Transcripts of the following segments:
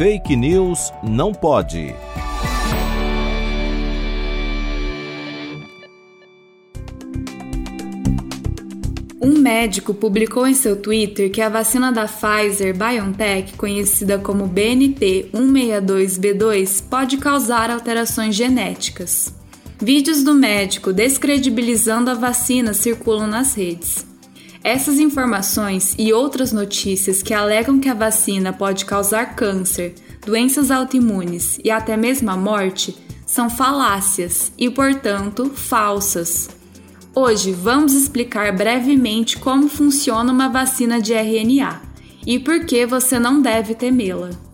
Fake News não pode. Um médico publicou em seu Twitter que a vacina da Pfizer BioNTech, conhecida como BNT 162b2, pode causar alterações genéticas. Vídeos do médico descredibilizando a vacina circulam nas redes. Essas informações e outras notícias que alegam que a vacina pode causar câncer, doenças autoimunes e até mesmo a morte são falácias e, portanto, falsas. Hoje vamos explicar brevemente como funciona uma vacina de RNA e por que você não deve temê-la.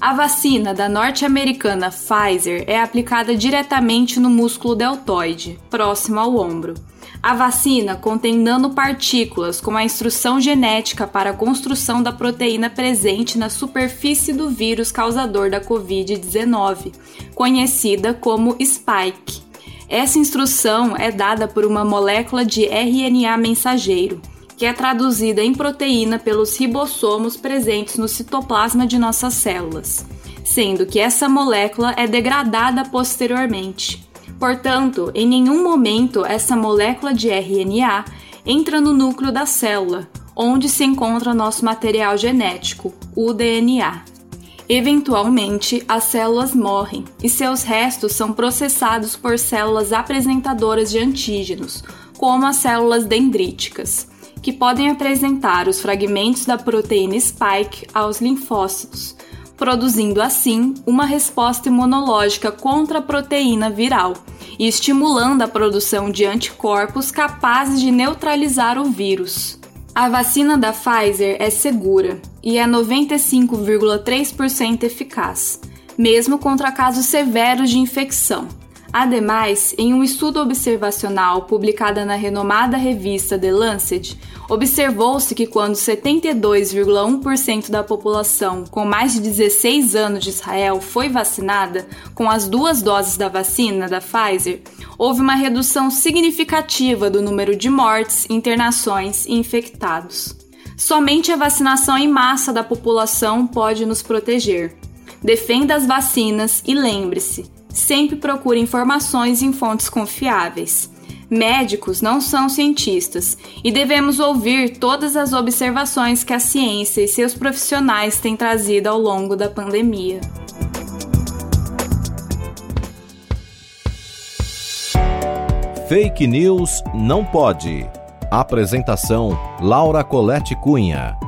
A vacina da norte-americana Pfizer é aplicada diretamente no músculo deltoide, próximo ao ombro. A vacina contém nanopartículas com a instrução genética para a construção da proteína presente na superfície do vírus causador da Covid-19, conhecida como spike. Essa instrução é dada por uma molécula de RNA mensageiro que é traduzida em proteína pelos ribossomos presentes no citoplasma de nossas células, sendo que essa molécula é degradada posteriormente. Portanto, em nenhum momento essa molécula de RNA entra no núcleo da célula, onde se encontra nosso material genético, o DNA. Eventualmente, as células morrem e seus restos são processados por células apresentadoras de antígenos, como as células dendríticas que podem apresentar os fragmentos da proteína spike aos linfócitos, produzindo assim uma resposta imunológica contra a proteína viral e estimulando a produção de anticorpos capazes de neutralizar o vírus. A vacina da Pfizer é segura e é 95,3% eficaz, mesmo contra casos severos de infecção Ademais, em um estudo observacional publicado na renomada revista The Lancet, observou-se que quando 72,1% da população com mais de 16 anos de Israel foi vacinada com as duas doses da vacina da Pfizer, houve uma redução significativa do número de mortes, internações e infectados. Somente a vacinação em massa da população pode nos proteger. Defenda as vacinas e lembre-se, sempre procure informações em fontes confiáveis. Médicos não são cientistas e devemos ouvir todas as observações que a ciência e seus profissionais têm trazido ao longo da pandemia. Fake News não pode. Apresentação: Laura Colette Cunha.